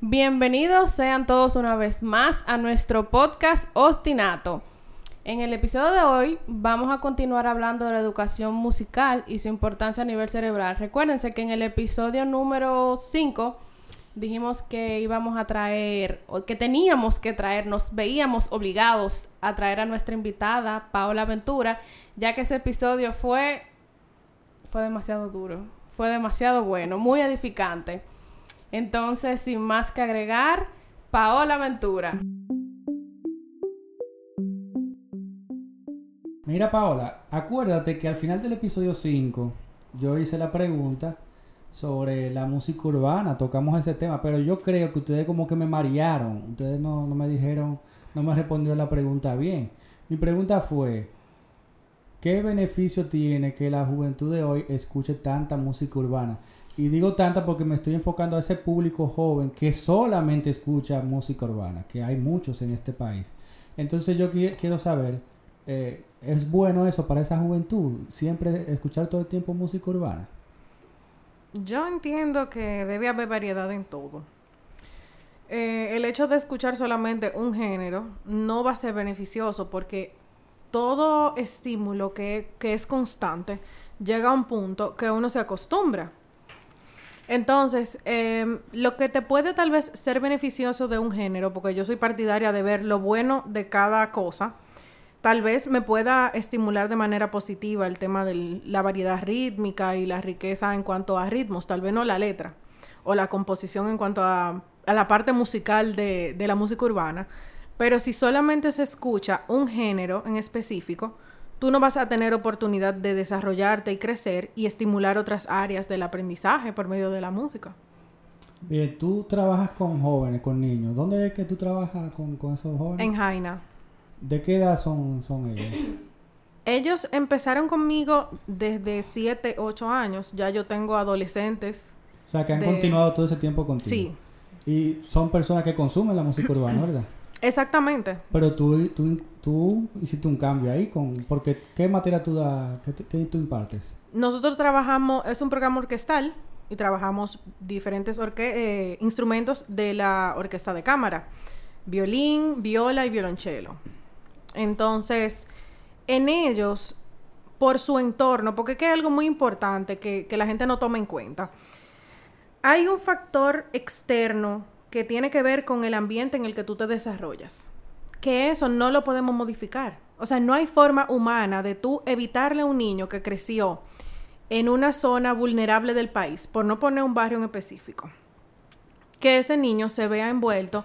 Bienvenidos sean todos una vez más a nuestro podcast Ostinato. En el episodio de hoy vamos a continuar hablando de la educación musical y su importancia a nivel cerebral. Recuérdense que en el episodio número 5 dijimos que íbamos a traer, o que teníamos que traer, nos veíamos obligados a traer a nuestra invitada, Paola Ventura, ya que ese episodio fue, fue demasiado duro, fue demasiado bueno, muy edificante. Entonces, sin más que agregar, Paola Ventura. Mira, Paola, acuérdate que al final del episodio 5 yo hice la pregunta sobre la música urbana, tocamos ese tema, pero yo creo que ustedes como que me marearon, ustedes no, no me dijeron, no me respondieron la pregunta bien. Mi pregunta fue, ¿qué beneficio tiene que la juventud de hoy escuche tanta música urbana? Y digo tanta porque me estoy enfocando a ese público joven que solamente escucha música urbana, que hay muchos en este país. Entonces yo qui- quiero saber, eh, ¿es bueno eso para esa juventud? Siempre escuchar todo el tiempo música urbana. Yo entiendo que debe haber variedad en todo. Eh, el hecho de escuchar solamente un género no va a ser beneficioso porque todo estímulo que, que es constante llega a un punto que uno se acostumbra. Entonces, em, lo que te puede tal vez ser beneficioso de un género, porque yo soy partidaria de ver lo bueno de cada cosa, tal vez me pueda estimular de manera positiva el tema de la variedad rítmica y la riqueza en cuanto a ritmos, tal vez no la letra o la composición en cuanto a, a la parte musical de, de la música urbana, pero si solamente se escucha un género en específico, tú no vas a tener oportunidad de desarrollarte y crecer y estimular otras áreas del aprendizaje por medio de la música. Bien, tú trabajas con jóvenes, con niños. ¿Dónde es que tú trabajas con, con esos jóvenes? En Jaina. ¿De qué edad son, son ellos? Ellos empezaron conmigo desde 7, 8 años. Ya yo tengo adolescentes. O sea, que han De- continuado todo ese tiempo contigo. Sí, Y son personas que consumen la música urbana, ¿verdad? Exactamente. Pero tú, tú, tú hiciste un cambio ahí, con porque ¿qué materia tú das, qué, qué tú impartes? Nosotros trabajamos, es un programa orquestal y trabajamos diferentes orque- eh, instrumentos de la orquesta de cámara. Violín, viola y violonchelo. Entonces, en ellos, por su entorno, porque hay algo muy importante que, que la gente no toma en cuenta. Hay un factor externo que tiene que ver con el ambiente en el que tú te desarrollas. Que eso no lo podemos modificar. O sea, no hay forma humana de tú evitarle a un niño que creció en una zona vulnerable del país, por no poner un barrio en específico, que ese niño se vea envuelto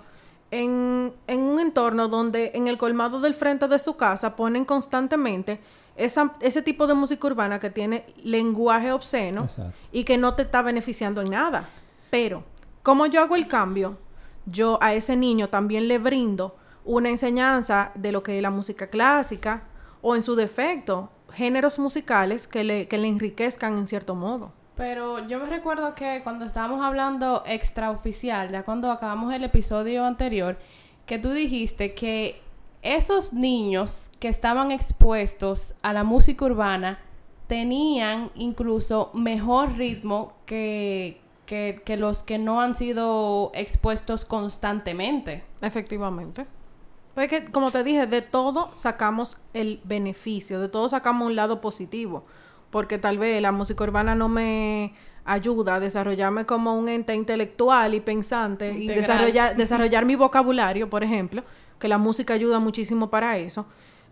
en, en un entorno donde en el colmado del frente de su casa ponen constantemente esa- ese tipo de música urbana que tiene lenguaje obsceno Exacto. y que no te está beneficiando en nada. Pero, como yo hago el cambio, yo a ese niño también le brindo una enseñanza de lo que es la música clásica o en su defecto, géneros musicales que le, que le enriquezcan en cierto modo. Pero yo me recuerdo que cuando estábamos hablando extraoficial, ya cuando acabamos el episodio anterior, que tú dijiste que esos niños que estaban expuestos a la música urbana tenían incluso mejor ritmo que, que, que los que no han sido expuestos constantemente. Efectivamente. Pues que, como te dije, de todo sacamos el beneficio, de todo sacamos un lado positivo, porque tal vez la música urbana no me ayuda a desarrollarme como un ente intelectual y pensante y desarrollar, desarrollar mi vocabulario, por ejemplo, que la música ayuda muchísimo para eso,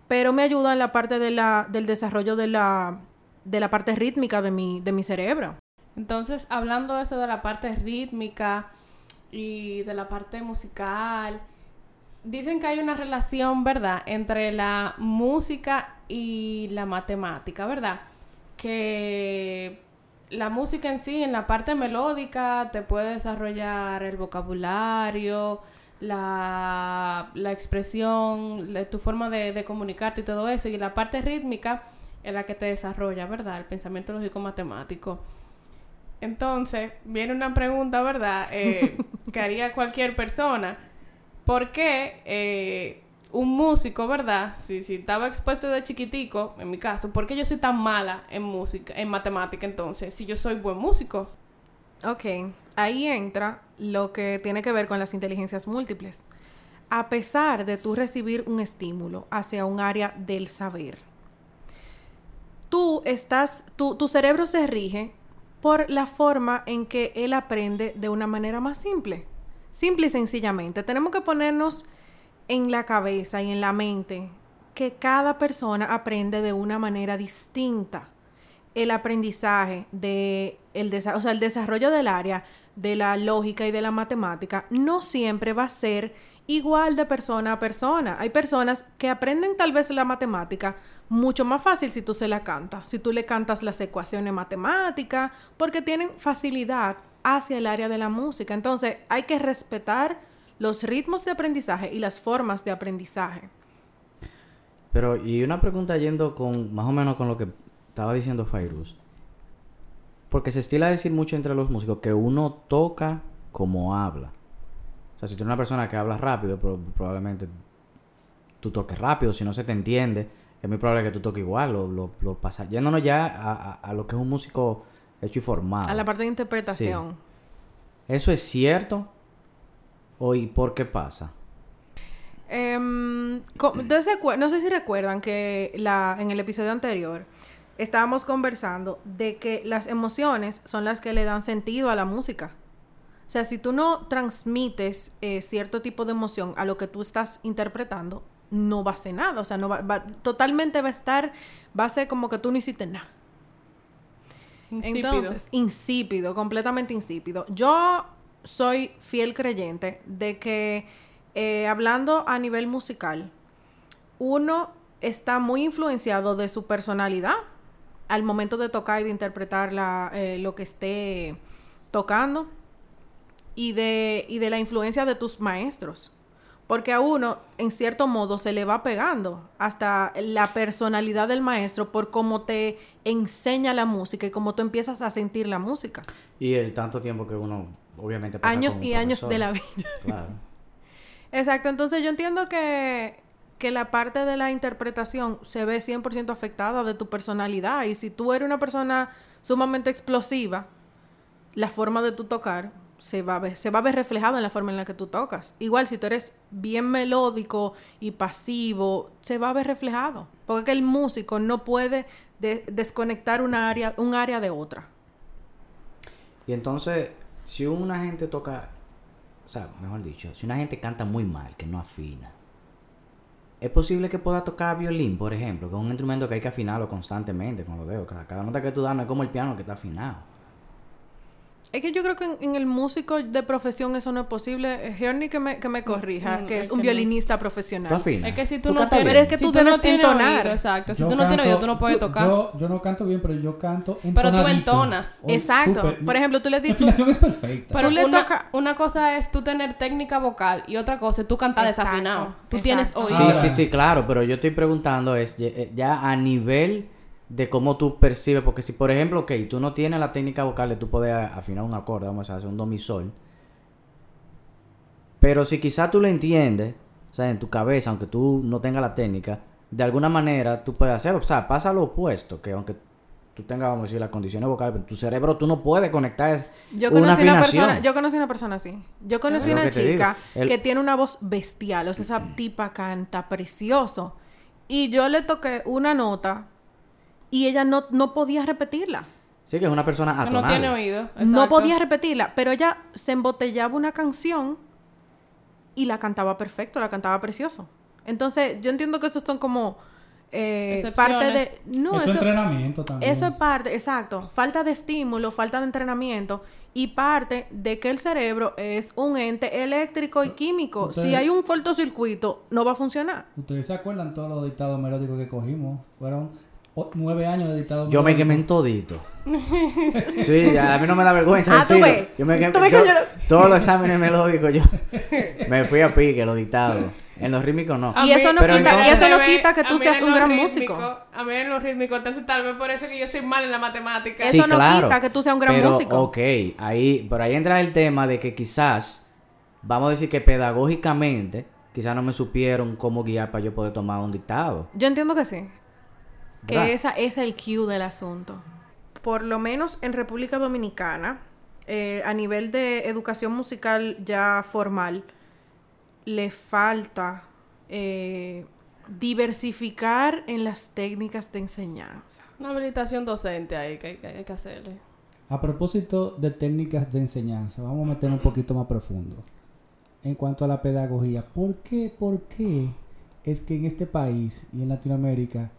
pero me ayuda en la parte de la, del desarrollo de la, de la parte rítmica de mi, de mi cerebro. Entonces, hablando de eso de la parte rítmica y de la parte musical, dicen que hay una relación, ¿verdad?, entre la música y la matemática, ¿verdad? Que la música en sí, en la parte melódica, te puede desarrollar el vocabulario, la, la expresión, tu forma de, de comunicarte y todo eso. Y la parte rítmica es la que te desarrolla, ¿verdad? El pensamiento lógico matemático. Entonces, viene una pregunta, ¿verdad? Eh, que haría cualquier persona. ¿Por qué eh, un músico, ¿verdad? Si, si estaba expuesto de chiquitico, en mi caso, ¿por qué yo soy tan mala en música, en matemática entonces? Si yo soy buen músico. Ok, ahí entra lo que tiene que ver con las inteligencias múltiples. A pesar de tú recibir un estímulo hacia un área del saber, tú estás, tu, tu cerebro se rige por la forma en que él aprende de una manera más simple. Simple y sencillamente. Tenemos que ponernos en la cabeza y en la mente que cada persona aprende de una manera distinta. El aprendizaje de el, o sea, el desarrollo del área de la lógica y de la matemática no siempre va a ser igual de persona a persona. Hay personas que aprenden tal vez la matemática mucho más fácil si tú se la cantas, si tú le cantas las ecuaciones matemáticas, porque tienen facilidad hacia el área de la música. Entonces hay que respetar los ritmos de aprendizaje y las formas de aprendizaje. Pero, y una pregunta yendo con más o menos con lo que estaba diciendo Fairuz. Porque se estila decir mucho entre los músicos que uno toca como habla. O sea, si tú eres una persona que habla rápido, pro- probablemente tú toques rápido. Si no se te entiende, es muy probable que tú toques igual. Lo, lo, lo pasa. Yéndonos ya a, a- a lo que es un músico hecho y formado. A la parte de interpretación. ¿Eso es cierto? ¿O y por qué pasa? Recu- no sé si recuerdan que la, en el episodio anterior estábamos conversando de que las emociones son las que le dan sentido a la música. O sea, si tú no transmites eh, cierto tipo de emoción a lo que tú estás interpretando, no va a ser nada. O sea, no va, va- totalmente va a estar, va a ser como que tú no hiciste nada. Insípido. Entonces, insípido, completamente insípido. Yo soy fiel creyente de que eh, hablando a nivel musical, uno está muy influenciado de su personalidad al momento de tocar y de interpretar la, eh, lo que esté tocando y de, y de la influencia de tus maestros. Porque a uno, en cierto modo, se le va pegando hasta la personalidad del maestro por cómo te enseña la música y cómo tú empiezas a sentir la música. Y el tanto tiempo que uno, obviamente, pasa Años con un y años de la vida. Claro. Exacto, entonces yo entiendo que, que la parte de la interpretación se ve 100% afectada de tu personalidad y si tú eres una persona sumamente explosiva, la forma de tu tocar se va, a ver, se va a ver reflejada en la forma en la que tú tocas. Igual si tú eres bien melódico y pasivo, se va a ver reflejado. Porque el músico no puede de- desconectar una área, un área de otra. Y entonces, si una gente toca, o sea, mejor dicho, si una gente canta muy mal, que no afina, es posible que pueda tocar violín, por ejemplo, que es un instrumento que hay que afinarlo constantemente con los dedos. Cada, cada nota que tú das no es como el piano que está afinado. Es que yo creo que en, en el músico de profesión eso no es posible. Giorni que me, que me corrija, mm, que es es un que no. violinista ¿Tú profesional. afinas? Es que si tú, ¿Tú no tienes... Pero es que si tú no debes tienes entonar. oído, exacto. Si Yo tú no tienes oído, tú no puedes tocar. Yo, yo no canto bien, pero yo canto Pero tú entonadito. entonas. Exacto. Por ejemplo, tú le dices... afinación es perfecta. Pero Tú le una, toca- una cosa es tú tener técnica vocal y otra cosa es tú cantar Exacto, desafinado. Tú exacto. tienes Sí, oído. Ahora- sí, sí, claro, pero yo estoy preguntando es ya, ya a nivel de cómo tú percibes, porque si por ejemplo, ok, tú no tienes la técnica vocal de tú poder afinar un acorde, vamos a hacer un do mi sol, pero si quizás tú lo entiendes, o sea, en tu cabeza, aunque tú no tengas la técnica, de alguna manera tú puedes hacerlo, o sea, pasa lo opuesto, que aunque tú tengas, vamos a decir, las condiciones vocales, pero tu cerebro tú no puedes conectar Yo una conocí una, afinación. persona, yo conocí una persona así. Yo conocí Es una que chica El- que tiene una voz bestial, o sea, esa tipa canta precioso. Y yo le toqué una nota y ella no, no podía repetirla. Sí, que es una persona Que no atonal. tiene oído. No podía repetirla, pero ella se embotellaba una canción y la cantaba perfecto, la cantaba precioso. Entonces, yo entiendo que estos son como eh, parte de... No, eso es entrenamiento también. Eso es parte, exacto. Falta de estímulo, falta de entrenamiento y parte de que el cerebro es un ente eléctrico y químico. Ustedes- Si hay un cortocircuito, no va a funcionar. Ustedes se acuerdan todos los dictados melódicos que cogimos. Fueron nueve años de dictador. Yo me quemé en todito. Sí, ya, a mí no me da vergüenza Ah, ¿tú decirlo. ves? Yo me quemé, ¿Tú ves que yo- no- todos los exámenes melódicos yo me fui a pique, los dictados. En los rítmicos no. Y eso no Pero quita, y entonces- eso no quita que tú seas un lo gran rítmico- músico. A mí en lo rítmico, entonces tal vez por eso que yo soy mal en la matemática. Sí, Eso no claro. quita que tú seas un gran pero, músico. Ok, ahí, pero ahí entra el tema de que quizás, vamos a decir que pedagógicamente, quizás no me supieron cómo guiar para yo poder tomar un dictado. Yo entiendo que sí. Que ¿Verdad? esa es el cue del asunto. Por lo menos en República Dominicana, eh, a nivel de educación musical ya formal, le falta eh, diversificar en las técnicas de enseñanza. Una habilitación docente ahí que hay que, hay que hacerle. A propósito de técnicas de enseñanza, vamos a meter un poquito más profundo. En cuanto a la pedagogía, ¿por qué, por qué es que en este país y en Latinoamérica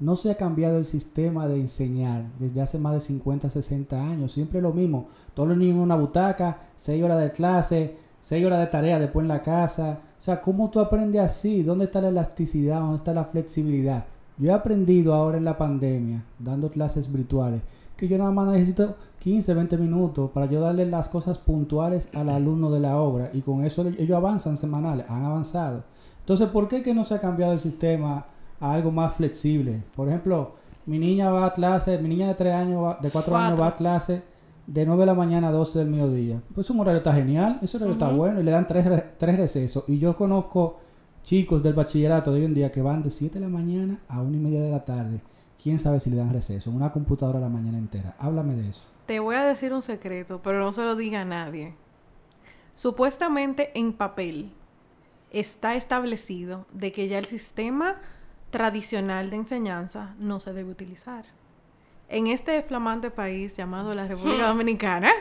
no se ha cambiado el sistema de enseñar desde hace más de 50, 60 años? Siempre lo mismo. Todos los niños en una butaca, 6 horas de clase, 6 horas de tarea después en la casa. O sea, ¿cómo tú aprendes así? ¿Dónde está la elasticidad? ¿Dónde está la flexibilidad? Yo he aprendido ahora en la pandemia, dando clases virtuales, que yo nada más necesito 15, 20 minutos para yo darle las cosas puntuales al alumno de la obra y con eso ellos avanzan semanales, han avanzado. Entonces, ¿por qué que no se ha cambiado el sistema a algo más flexible? Por ejemplo, mi niña va a clase, mi niña de 3 años, va- de 4 años va a clase de 9 de la mañana a 12 del mediodía. Pues un horario está genial, ese horario está bueno y le dan tres, re- tres recesos. Y yo conozco chicos del bachillerato de hoy en día que van de 7 de la mañana a 1 y media de la tarde. Quién sabe si le dan receso. Una computadora la mañana entera. Háblame de eso. Te voy a decir un secreto, pero no se lo diga a nadie. Supuestamente en papel está establecido de que ya el sistema tradicional de enseñanza no se debe utilizar. En este flamante país llamado la República Dominicana,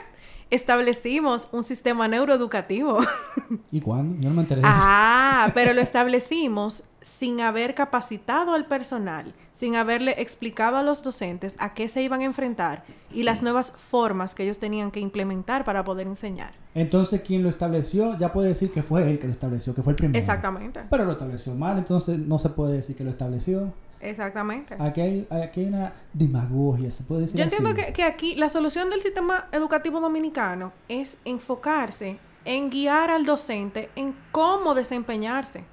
establecimos un sistema neuroeducativo. ¿Y cuándo? Yo no me enteré de eso. Ah, pero lo establecimos sin haber capacitado al personal, sin haberle explicado a los docentes a qué se iban a enfrentar y las nuevas formas que ellos tenían que implementar para poder enseñar. Entonces, quien lo estableció ya puede decir que fue él que lo estableció, que fue el primero. Exactamente, Pero lo estableció mal, entonces no se puede decir que lo estableció. Exactamente. Aquí hay, aquí hay una demagogia, se puede decir Yo entiendo así. que, que aquí la solución del sistema educativo dominicano es enfocarse en guiar al docente en cómo desempeñarse.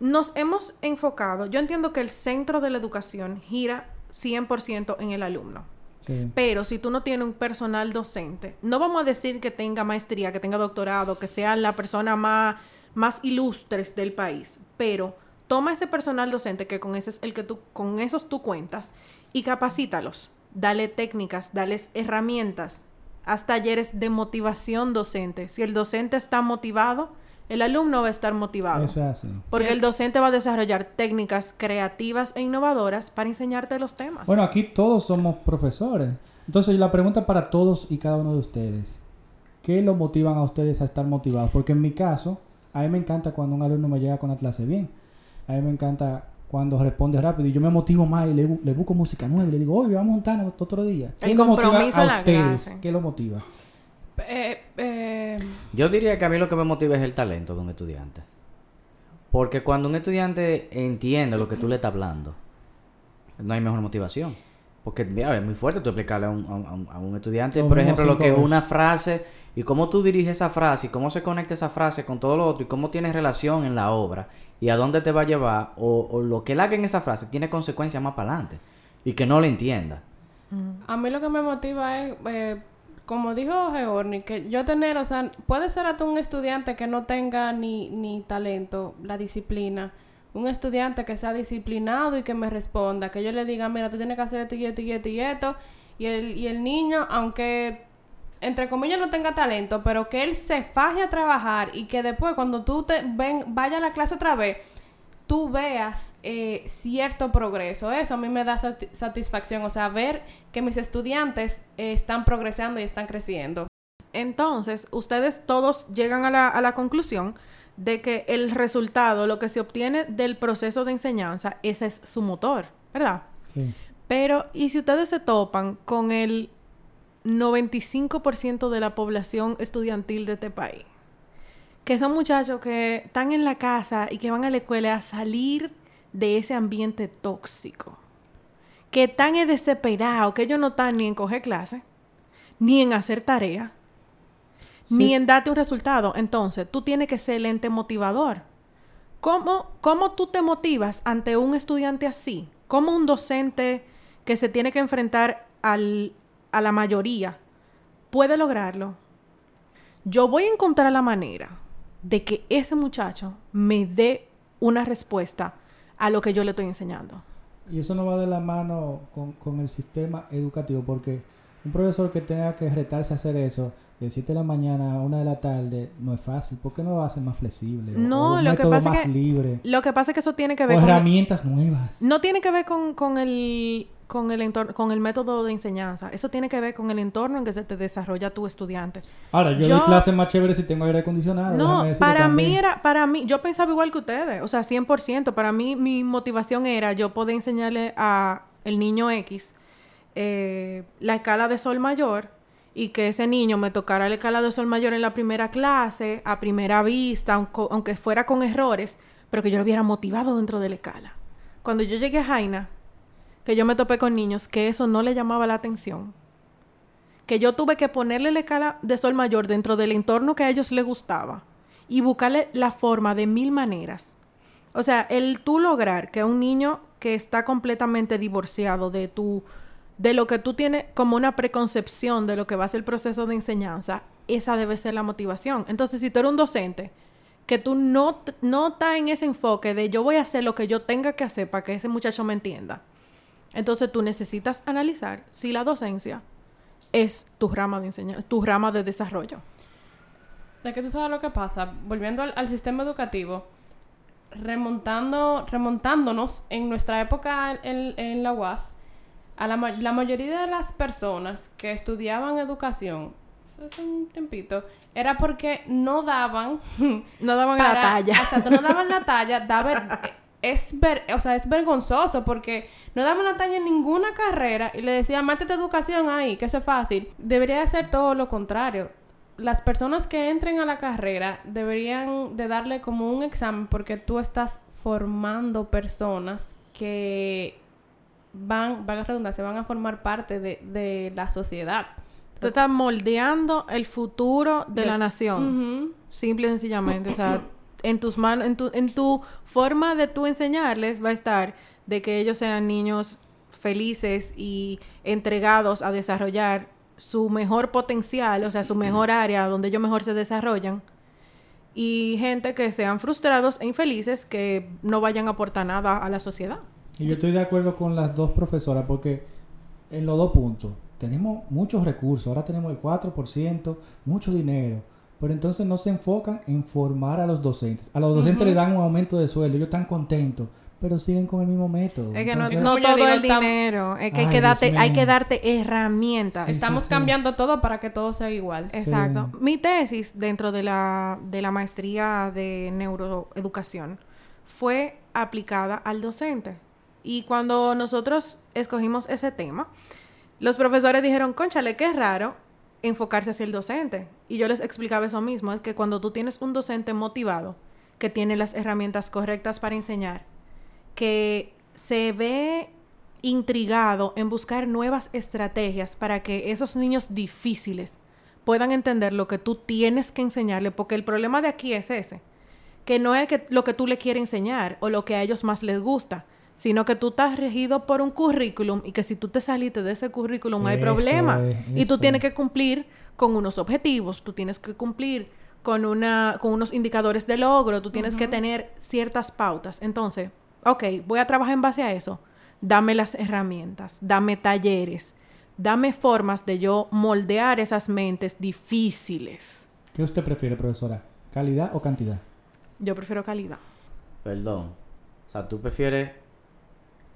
Nos hemos enfocado, yo entiendo que el centro de la educación gira 100% en el alumno. Sí. Pero si tú no tienes un personal docente, no vamos a decir que tenga maestría, que tenga doctorado, que sea la persona más, más ilustre del país, pero toma ese personal docente que con ese es el que tú, con esos tú cuentas y capacítalos. Dale técnicas, dales herramientas, haz talleres de motivación docente. Si el docente está motivado, el alumno va a estar motivado. Eso es así. Porque Bien. el docente va a desarrollar técnicas creativas e innovadoras para enseñarte los temas. Bueno, aquí todos somos profesores. Entonces, la pregunta para todos y cada uno de ustedes. ¿Qué lo motivan a ustedes a estar motivados? Porque en mi caso, a mí me encanta cuando un alumno me llega con la clase bien. A mí me encanta cuando responde rápido y yo me motivo más y le, bu- le busco música nueva y le digo, oye, vamos a juntarnos otro día. El ¿Quién lo motiva a ustedes? clase. ¿Qué lo motiva? Eh, eh, Yo diría que a mí lo que me motiva es el talento de un estudiante. Porque cuando un estudiante entiende lo que tú le estás hablando, no hay mejor motivación. Porque mira, es muy fuerte tú explicarle a un, a un- a un estudiante, por ejemplo, lo que es una frase y cómo tú diriges esa frase y cómo se conecta esa frase con todo lo otro y cómo tiene relación en la obra y a dónde te va a llevar o, o lo que él haga en esa frase tiene consecuencias más para adelante y que no le entienda. A mí lo que me motiva es, eh, como dijo Georni, que yo tener, o sea, puede ser hasta un estudiante que no tenga ni, ni talento, la disciplina. Un estudiante que sea disciplinado y que me responda, que yo le diga, mira, tú tienes que hacer esto y esto y esto y esto. Y el, y el niño, aunque entre comillas no tenga talento, pero que él se faje a trabajar y que después cuando tú te ven, vaya a la clase otra vez, tú veas eh, cierto progreso. Eso a mí me da sati- satisfacción, o sea, ver que mis estudiantes eh, están progresando y están creciendo. Entonces, ustedes todos llegan a la, a la conclusión de que el resultado, lo que se obtiene del proceso de enseñanza, ese es su motor, ¿verdad? Sí. Pero, ¿y si ustedes se topan con el 95% de la población estudiantil de este país? Que son muchachos que están en la casa y que van a la escuela a salir de ese ambiente tóxico. que tan es desesperado que ellos no están ni en coger clase, ni en hacer ni en darte un resultado. Entonces, tú tienes que ser el ente motivador. ¿Cómo, ¿Cómo tú te motivas ante un estudiante así? ¿Cómo un docente que se tiene que enfrentar al, a la mayoría puede lograrlo? Yo voy a encontrar la manera de que ese muchacho me dé una respuesta a lo que yo le estoy enseñando. Y eso no va de la mano con, con el sistema educativo, porque un profesor que tenga que retarse a hacer eso de 7 de la mañana a 1 de la tarde no es fácil. ¿Por qué no lo hace más flexible? No, o un lo que método pasa más que- libre. Lo que pasa es que eso tiene que ver O con... herramientas nuevas. No tiene que ver con, con el con el entorno, con el método de enseñanza. Eso tiene que ver con el entorno en que se te desarrolla tu estudiante. Ahora, yo, Yo- doy clases más chéveres si tengo aire acondicionado. No, para mí también. era, para mí, yo pensaba igual que ustedes, o sea, 100%. Para mí, mi motivación era yo poder enseñarle a el niño X eh, la escala de sol mayor y que ese niño me tocara la escala de sol mayor en la primera clase, a primera vista, aunque, aunque fuera con errores, pero que yo lo hubiera motivado dentro de la escala. Cuando yo llegué a Jaina, que yo me topé con niños que eso no le llamaba la atención, que yo tuve que ponerle la escala de sol mayor dentro del entorno que a ellos les gustaba y buscarle la forma de mil maneras. O sea, el tú lograr que un niño que está completamente divorciado de tu de lo que tú tienes como una preconcepción de lo que va a ser el proceso de enseñanza, esa debe ser la motivación. Entonces, si tú eres un docente que tú no, no estás en ese enfoque de yo voy a hacer lo que yo tenga que hacer para que ese muchacho me entienda, entonces tú necesitas analizar si la docencia es tu rama de enseñanza, tu rama de desarrollo. De que tú sabes lo que pasa, volviendo al, al sistema educativo, remontando, remontándonos en nuestra época en, en la UAS, a la, la mayoría de las personas que estudiaban educación, eso es un tiempito, era porque no daban No daban para- la talla. Exacto, no daban la talla, daba- es ver, o sea, es vergonzoso porque no daban la talla en ninguna carrera y le decían, métete educación ahí, que eso es fácil. Debería de ser todo lo contrario. Las personas que entren a la carrera deberían de darle como un examen porque tú estás formando personas que van, van a redundancia, van a formar parte de, de la sociedad. Tú estás moldeando el futuro de, De- la nación. Simple y sencillamente. O sea, en tus manos, en tu, en tu forma de tú enseñarles va a estar de que ellos sean niños felices y entregados a desarrollar su mejor potencial, o sea, su mejor área donde ellos mejor se desarrollan. Y gente que sean frustrados e infelices que no vayan a aportar nada a la sociedad. Y yo estoy de acuerdo con las dos profesoras porque en los dos puntos tenemos muchos recursos, ahora tenemos el 4%, mucho dinero, pero entonces no se enfocan en formar a los docentes. A los docentes le dan un aumento de sueldo, ellos están contentos, pero siguen con el mismo método. Es que no, Entonces- no todo digo, el dinero. Es que hay Ay, que, darte, hay que darte herramientas. Sí, Estamos sí. cambiando todo para que todo sea igual. Exacto. Mi tesis dentro de la, de la maestría de neuroeducación fue aplicada al docente. Y cuando nosotros escogimos ese tema, los profesores dijeron, conchale, qué raro enfocarse hacia el docente. Y yo les explicaba eso mismo, es que cuando tú tienes un docente motivado, que tiene las herramientas correctas para enseñar, que se ve intrigado en buscar nuevas estrategias para que esos niños difíciles puedan entender lo que tú tienes que enseñarle, porque el problema de aquí es ese, que no es que lo que tú le quieres enseñar o lo que a ellos más les gusta, sino que tú estás regido por un currículum y que si tú te saliste de ese currículum hay problema es, y tú tienes es. que cumplir con unos objetivos, tú tienes que cumplir con una con unos indicadores de logro, tú tienes que tener ciertas pautas. Entonces, ok, voy a trabajar en base a eso. Dame las herramientas, dame talleres, dame formas de yo moldear esas mentes difíciles. ¿Qué usted prefiere, profesora? ¿Calidad o cantidad? Yo prefiero calidad. Perdón. O sea, tú prefieres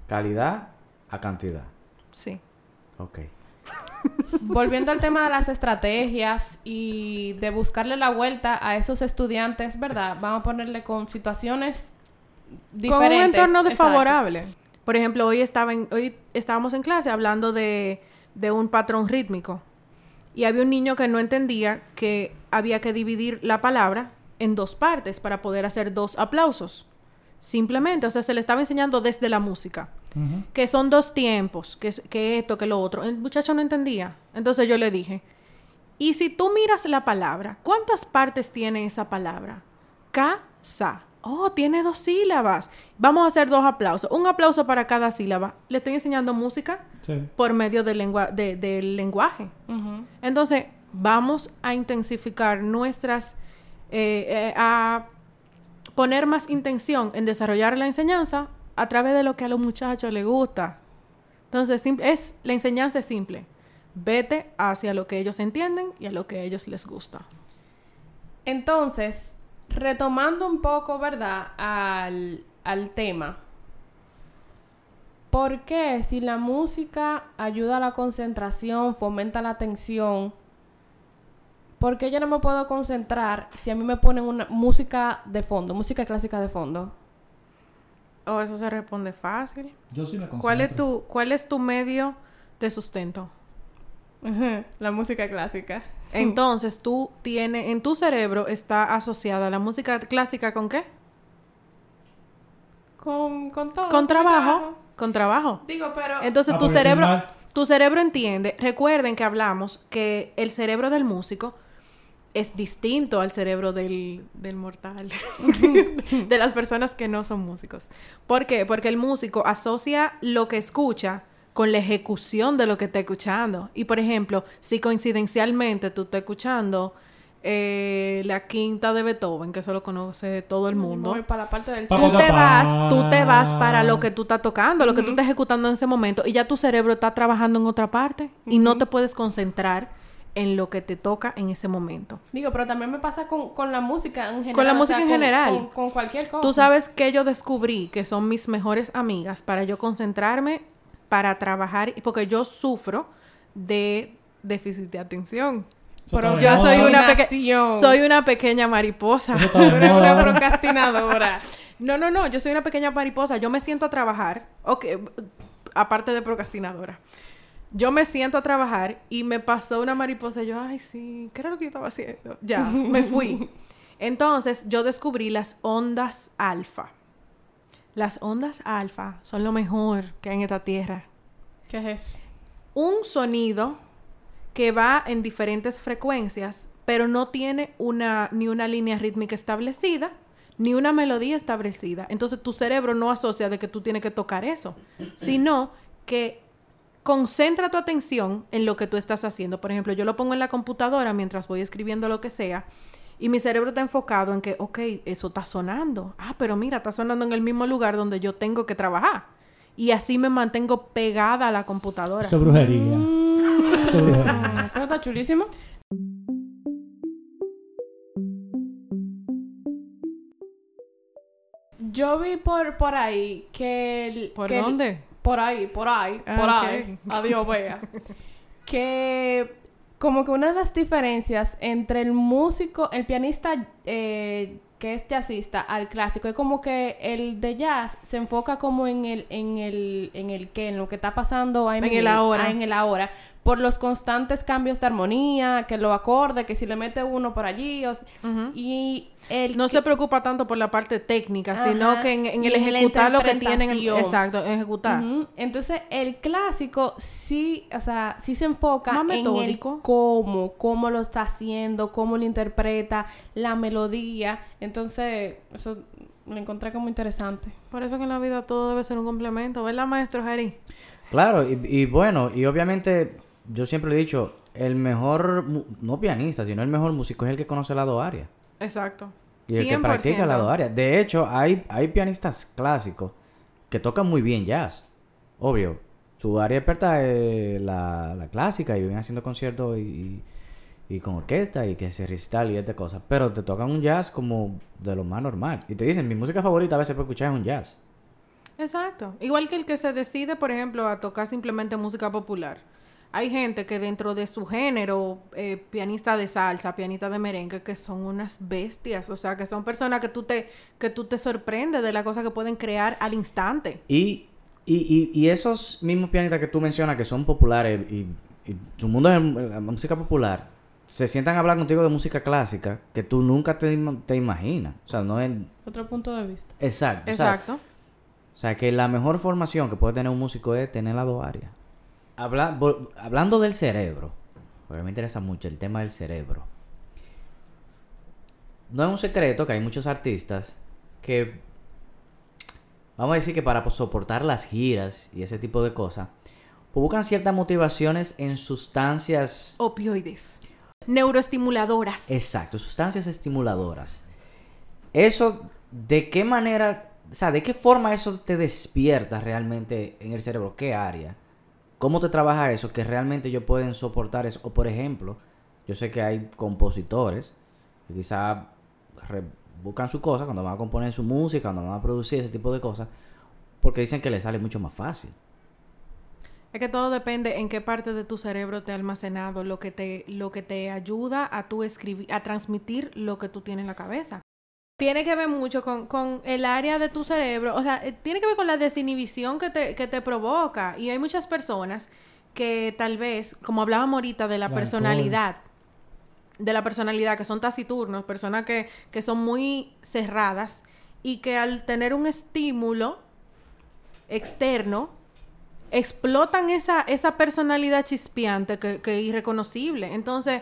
calidad a cantidad. Sí. Ok. Volviendo al tema de las estrategias y de buscarle la vuelta a esos estudiantes, ¿verdad? Vamos a ponerle con situaciones diferentes. Con un entorno Exacto. desfavorable. Por ejemplo, hoy, estaba en- hoy estábamos en clase hablando de, de un patrón rítmico. Y había un niño que no entendía que había que dividir la palabra en dos partes para poder hacer dos aplausos. Simplemente, o sea, se le estaba enseñando desde la música. Que son dos tiempos, que, es- que esto, que lo otro. El muchacho no entendía. Entonces yo le dije, y si tú miras la palabra, ¿cuántas partes tiene esa palabra? Casa. Oh, tiene dos sílabas. Vamos a hacer dos aplausos. Un aplauso para cada sílaba. Le estoy enseñando música Sí. por medio del, lengua- de- del lenguaje. Entonces, vamos a intensificar nuestras, eh, eh, a poner más intención en desarrollar la enseñanza a través de lo que a los muchachos les gusta. Entonces, es, la enseñanza es simple. Vete hacia lo que ellos entienden y a lo que a ellos les gusta. Entonces, retomando un poco, ¿verdad? Al, al tema. ¿Por qué si la música ayuda a la concentración, fomenta la atención? ¿Por qué yo no me puedo concentrar si a mí me ponen una música de fondo, música clásica de fondo? Oh, eso se responde fácil. Yo sí me concentro. ¿Cuál es tu, cuál es tu medio de sustento? La música clásica. Entonces, tú tienes, en tu cerebro está asociada la música clásica con qué? Con, con todo. Con trabajo. Con trabajo. Digo, pero... Entonces Ah, tu cerebro, tu cerebro entiende. Recuerden que hablamos que el cerebro del músico es distinto al cerebro del, del mortal, de las personas que no son músicos. ¿Por qué? Porque el músico asocia lo que escucha con la ejecución de lo que está escuchando. Y por ejemplo, si coincidencialmente tú estás escuchando eh, la quinta de Beethoven, que eso lo conoce todo el mundo, para la parte del tú te vas, tú te vas pa. para lo que tú estás tocando, lo que tú estás ejecutando en ese momento y ya tu cerebro está trabajando en otra parte y no te puedes concentrar en lo que te toca en ese momento. Digo, pero también me pasa con, con la música en general. Con la o música sea, en con- general. Con, con cualquier cosa. Tú sabes que yo descubrí que son mis mejores amigas para yo concentrarme, para trabajar, porque yo sufro de déficit de atención. Pero Yo soy una, peque- Procrastinación. soy una pequeña mariposa. Eres una procrastinadora. No, no, no, yo soy una pequeña mariposa. Yo me siento a trabajar, ok, aparte de procrastinadora. Yo me siento a trabajar y me pasó una mariposa. Yo, ay, sí, ¿qué era lo que yo estaba haciendo? Ya, me fui. Entonces, yo descubrí las ondas alfa. Las ondas alfa son lo mejor que hay en esta tierra. ¿Qué es eso? Un sonido que va en diferentes frecuencias, pero no tiene una, ni una línea rítmica establecida, ni una melodía establecida. Entonces tu cerebro no asocia de que tú tienes que tocar eso, sino que concentra tu atención en lo que tú estás haciendo. Por ejemplo, yo lo pongo en la computadora mientras voy escribiendo lo que sea. Y mi cerebro está enfocado en que, ok, eso está sonando. Ah, pero mira, está sonando en el mismo lugar donde yo tengo que trabajar. Y así me mantengo pegada a la computadora. Eso es brujería. Eso es brujería. Pero está chulísimo. Yo vi por, por ahí que... el- ¿Por que el- dónde? Por ahí, por ahí, Ah, por ahí. Adiós, vea. que como que una de las diferencias entre el músico, el pianista eh, que es jazzista al clásico es como que el de jazz se enfoca como en el en el en el que en lo que está pasando ahí En mismo, el ahora. ah, en el ahora por los constantes cambios de armonía, que lo acorde, que si le mete uno por allí o y el No que- se preocupa tanto por la parte técnica, Ajá. sino que en, el ejecutar lo que tienen. Exacto, en ejecutar. Entonces, el clásico sí, o sea, sí se enfoca Más en el cómo, cómo lo está haciendo, cómo lo interpreta, la melodía. Entonces, eso lo encontré como interesante. Por eso que en la vida todo debe ser un complemento, ¿verdad, maestro Jerry? Claro, y, y bueno, y obviamente yo siempre he dicho, el mejor, no pianista, sino el mejor músico es el que conoce la dos áreas. Exacto. Y el que practica la dos áreas. De hecho, hay, hay pianistas clásicos que tocan muy bien jazz. Obvio, su área experta es la, la clásica y vienen haciendo conciertos y, y, y con orquesta y que se recital y estas cosas. Pero te tocan un jazz como de lo más normal. Y te dicen, mi música favorita a veces para escuchar es un jazz. Exacto. Igual que el que se decide, por ejemplo, a tocar simplemente música popular. Hay gente que dentro de su género, eh, pianista de salsa, pianista de merengue, que son unas bestias. O sea, que son personas que tú te, que tú te sorprendes de la cosa que pueden crear al instante. Y, y, y, y esos mismos pianistas que tú mencionas que son populares y, y su mundo es la música popular, se sientan a hablar contigo de música clásica que tú nunca te, te imaginas. O sea, no es... Otro punto de vista. Exacto. o sea, Exacto. sea, que la mejor formación que puede tener un músico es tener las dos áreas. Habla- hablando del cerebro, porque me interesa mucho el tema del cerebro. No es un secreto que hay muchos artistas que, vamos a decir que para soportar las giras y ese tipo de cosas, pues, buscan ciertas motivaciones en sustancias... Opioides. Neuroestimuladoras. Exacto, sustancias estimuladoras. Eso, ¿de qué manera, o sea, de qué forma eso te despierta realmente en el cerebro? ¿Qué área? ¿Cómo te trabaja eso que realmente ellos pueden soportar eso? O por ejemplo, yo sé que hay compositores que quizá re- buscan su cosa cuando van a componer su música, cuando van a producir ese tipo de cosas, porque dicen que les sale mucho más fácil. Es que todo depende en qué parte de tu cerebro te ha almacenado lo que te, lo que te ayuda a tu escribir, a transmitir lo que tú tienes en la cabeza. Tiene que ver mucho con, con el área de tu cerebro, o sea, eh, tiene que ver con la desinhibición que te, que te provoca. Y hay muchas personas que tal vez, como hablábamos ahorita de la personalidad, de la personalidad, que son taciturnos, personas que, que son muy cerradas y que al tener un estímulo externo, explotan esa, esa personalidad chispeante que, que es irreconocible. Entonces,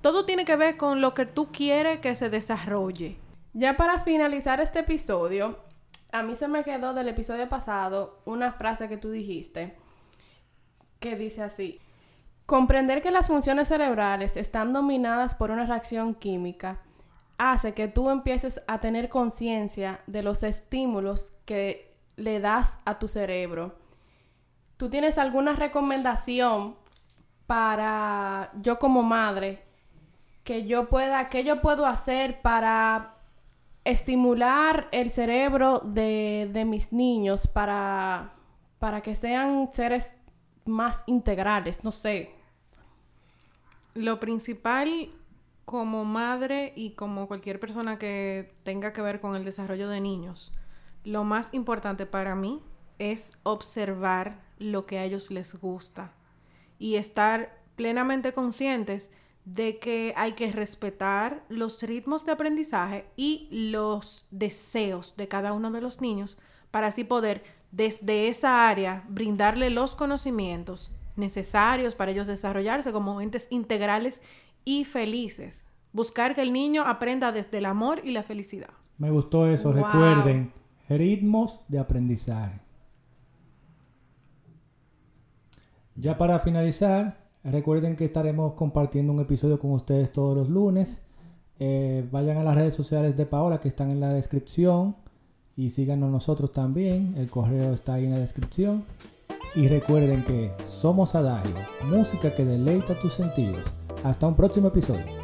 todo tiene que ver con lo que tú quieres que se desarrolle. Ya para finalizar este episodio, a mí se me quedó del episodio pasado una frase que tú dijiste que dice así. Comprender que las funciones cerebrales están dominadas por una reacción química hace que tú empieces a tener conciencia de los estímulos que le das a tu cerebro. ¿Tú tienes alguna recomendación para yo como madre que yo pueda, que yo puedo hacer para estimular el cerebro de, de mis niños para, para que sean seres más integrales? No sé. Lo principal como madre y como cualquier persona que tenga que ver con el desarrollo de niños, lo más importante para mí es observar lo que a ellos les gusta y estar plenamente conscientes de que hay que respetar los ritmos de aprendizaje y los deseos de cada uno de los niños para así poder desde esa área brindarle los conocimientos necesarios para ellos desarrollarse como entes integrales y felices. Buscar que el niño aprenda desde el amor y la felicidad. Me gustó eso. Wow. Recuerden, ritmos de aprendizaje. Ya para finalizar, recuerden que estaremos compartiendo un episodio con ustedes todos los lunes. Eh, vayan a las redes sociales de Paola que están en la descripción y síganos nosotros también. El correo está ahí en la descripción. Y recuerden que somos Adagio, música que deleita tus sentidos. Hasta un próximo episodio.